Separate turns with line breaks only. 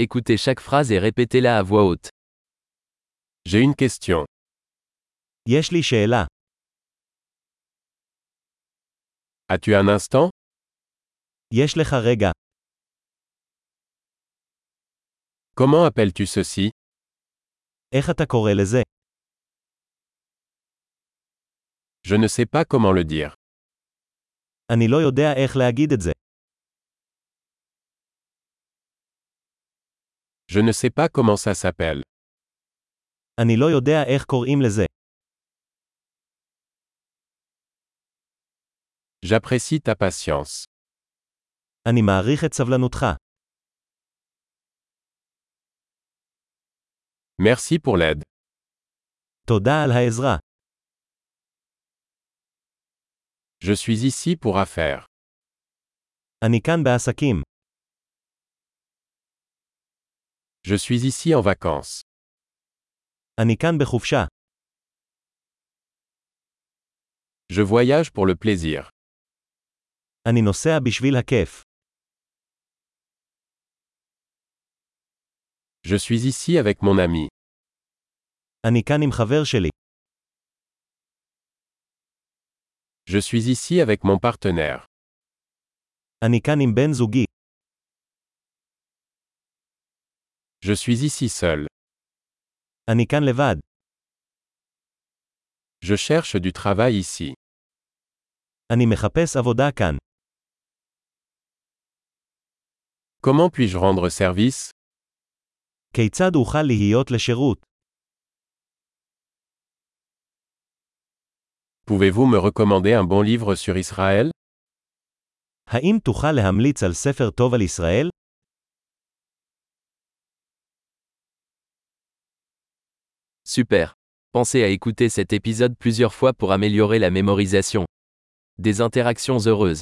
Écoutez chaque phrase et répétez-la à voix haute.
J'ai une question.
יש לי שאלה.
As-tu un instant
יש לך רגע.
Comment appelles-tu ceci
איך אתה קורא לזה?
Je ne sais pas comment le dire.
אני לא יודע איך להגיד את זה.
Je ne sais pas comment ça s'appelle.
אני לא יודע איך קוראים לזה.
J'apprécie ta patience.
אני מעריך את סבלנותך.
Merci pour l'aide.
תודה על העזרה.
Je suis ici pour affaires.
אני כאן בעסקים.
Je suis ici en vacances.
אני כאן בחופשה.
Je voyage pour le plaisir.
אני נוסע בשביל הכיף.
Je suis ici avec mon ami.
אני כאן עם חבר שלי.
Je suis ici avec mon partenaire.
אני כאן עם בן זוגי.
Je suis ici seul.
אני כאן לבד.
Je cherche du travail ici.
אני מחפש עבודה כאן.
Comment puis-je rendre service
כיצד אוכל להיות לשירות?
Pouvez-vous me recommander un bon livre sur Israël
האם תוכל להמליץ על ספר טוב על ישראל?
Super. Pensez à écouter cet épisode plusieurs fois pour améliorer la mémorisation. Des interactions heureuses.